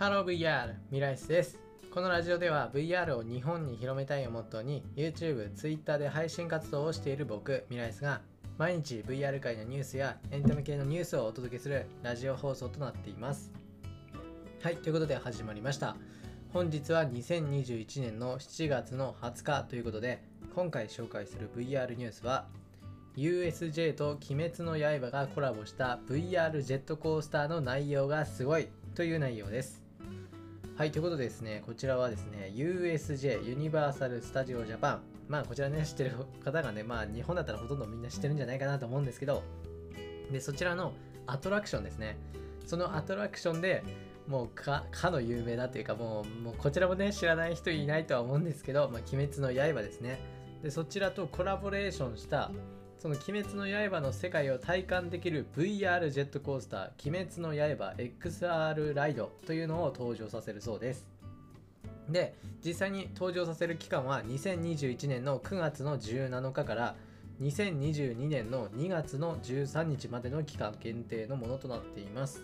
ハロー VR ミライスです。このラジオでは VR を日本に広めたいをモットーに YouTube、Twitter で配信活動をしている僕ミライスが毎日 VR 界のニュースやエンタメ系のニュースをお届けするラジオ放送となっています。はいということで始まりました。本日は2021年の7月の20日ということで今回紹介する VR ニュースは USJ と鬼滅の刃がコラボした VR ジェットコースターの内容がすごいという内容です。はいということでですねこちらはですね USJ ユニバーサル・スタジオ・ジャパン。まあこちらね知ってる方がねまあ日本だったらほとんどみんな知ってるんじゃないかなと思うんですけどでそちらのアトラクションですね。そのアトラクションでもうかかの有名なというかもうもうこちらもね知らない人いないとは思うんですけど「まあ、鬼滅の刃」ですね。でそちらとコラボレーションしたその鬼滅の刃の世界を体感できる VR ジェットコースター鬼滅の刃 XR ライドというのを登場させるそうです。で実際に登場させる期間は2021年の9月の17日から2022年の2月の13日までの期間限定のものとなっています。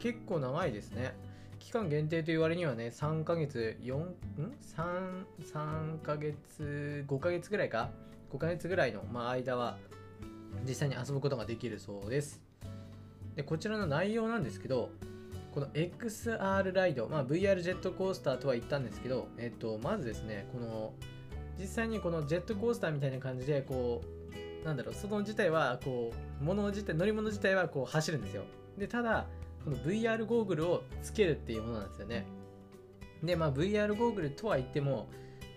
結構長いですね。期間限定という割にはね3ヶ月4ん？3, 3ヶ月5ヶ月ぐらいか5ヶ月ぐらいの、ま、間は実際に遊ぶことができるそうです。でこちらの内容なんですけどこの XR ライド、まあ、VR ジェットコースターとは言ったんですけど、えっと、まずですねこの実際にこのジェットコースターみたいな感じでこうなんだろうその自体はこう物自体乗り物自体はこう走るんですよ。でただこの VR ゴーグルをつけるっていうものなんですよね。でまあ VR ゴーグルとは言っても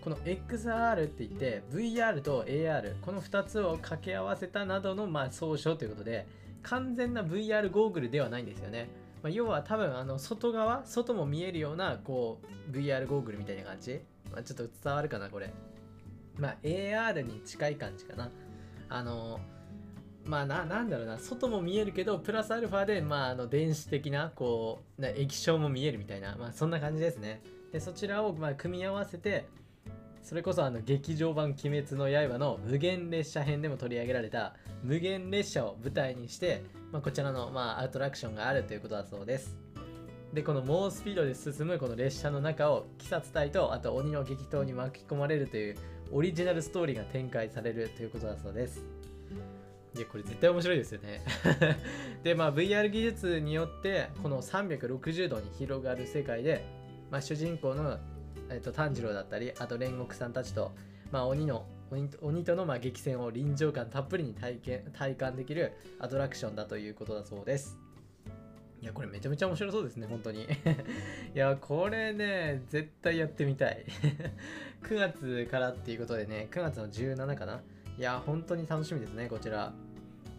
この XR って言って VR と AR この2つを掛け合わせたなどのまあ総称ということで完全な VR ゴーグルではないんですよね、まあ、要は多分あの外側外も見えるようなこう VR ゴーグルみたいな感じ、まあ、ちょっと伝わるかなこれ。まあ AR に近い感じかな。あのまあな、なんだろうな、外も見えるけど、プラスアルファで、まあ、あの、電子的な、こう、な液晶も見えるみたいな、まあ、そんな感じですね。で、そちらを、まあ、組み合わせて、それこそあの劇場版「鬼滅の刃」の無限列車編でも取り上げられた無限列車を舞台にして、まあ、こちらの、まあ、アトラクションがあるということだそうです。でこの猛スピードで進むこの列車の中を鬼殺隊とあと鬼の激闘に巻き込まれるというオリジナルストーリーが展開されるということだそうです。いやこれ絶対面白いですよね。でまあ VR 技術によってこの360度に広がる世界で、まあ、主人公のえーと、炭治郎だったりあと煉獄さんたちと、まあ、鬼の鬼鬼とのま激戦を臨場感たっぷりに体験体感できるアトラクションだということだそうです。いやこれめちゃめちゃ面白そうですね本当に。いやこれね絶対やってみたい。9月からっていうことでね9月の17かな。いや本当に楽しみですねこちら。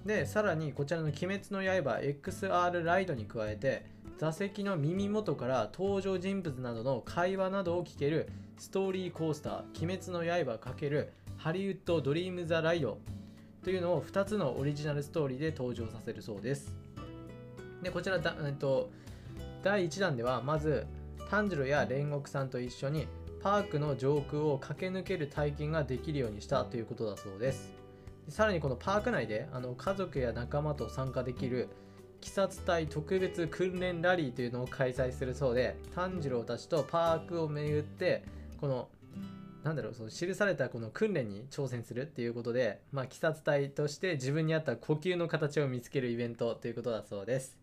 でさらにこちらの「鬼滅の刃 XR ライド」に加えて座席の耳元から登場人物などの会話などを聞けるストーリーコースター「鬼滅の刃×ハリウッド・ドリーム・ザ・ライド」というのを2つのオリジナルストーリーで登場させるそうです。でこちらだ、えっと、第1弾ではまず炭治郎や煉獄さんと一緒にパークの上空を駆け抜ける体験ができるようにしたということだそうです。さらにこのパーク内であの家族や仲間と参加できる鬼殺隊特別訓練ラリーというのを開催するそうで炭治郎たちとパークを巡ってこのなんだろうその記されたこの訓練に挑戦するっていうことで、まあ、鬼殺隊として自分に合った呼吸の形を見つけるイベントということだそうです。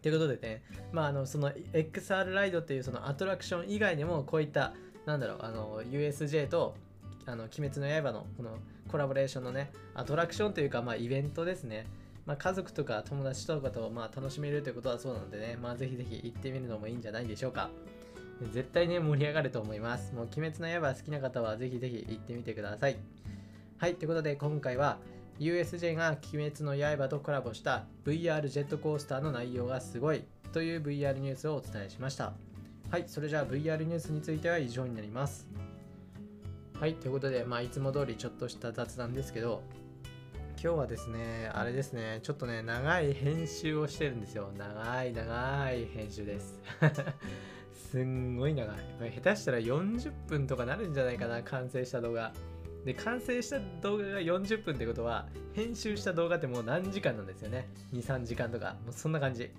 ということでね、まあ、あのその XR ライドっていうそのアトラクション以外にもこういったなんだろうあの USJ とあの鬼滅の刃のこのコラボレーションのねアトラクションというかまあイベントですねまあ、家族とか友達とかとまあ楽しめるということはそうなのでね、まあ、ぜひぜひ行ってみるのもいいんじゃないでしょうか。絶対ね、盛り上がると思います。もう、鬼滅の刃好きな方はぜひぜひ行ってみてください。はい、ということで今回は USJ が鬼滅の刃とコラボした VR ジェットコースターの内容がすごいという VR ニュースをお伝えしました。はい、それじゃあ VR ニュースについては以上になります。はい、ということで、まあ、いつも通りちょっとした雑談ですけど、今日はですね、あれですね、ちょっとね、長い編集をしてるんですよ。長い長い編集です。すんごい長い。下手したら40分とかなるんじゃないかな、完成した動画。で、完成した動画が40分ってことは、編集した動画ってもう何時間なんですよね。2、3時間とか。もうそんな感じ。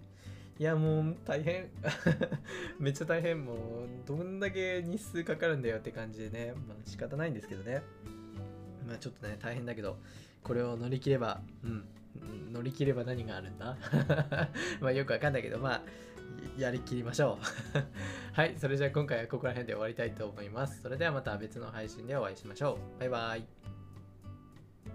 いやもう大変。めっちゃ大変。もうどんだけ日数かかるんだよって感じでね。まあ仕方ないんですけどね。まあちょっとね大変だけどこれを乗り切ればうん。乗り切れば何があるんだ？まあよくわかんないけどまあやりきりましょう。はい。それじゃあ今回はここら辺で終わりたいと思います。それではまた別の配信でお会いしましょう。バイバイ。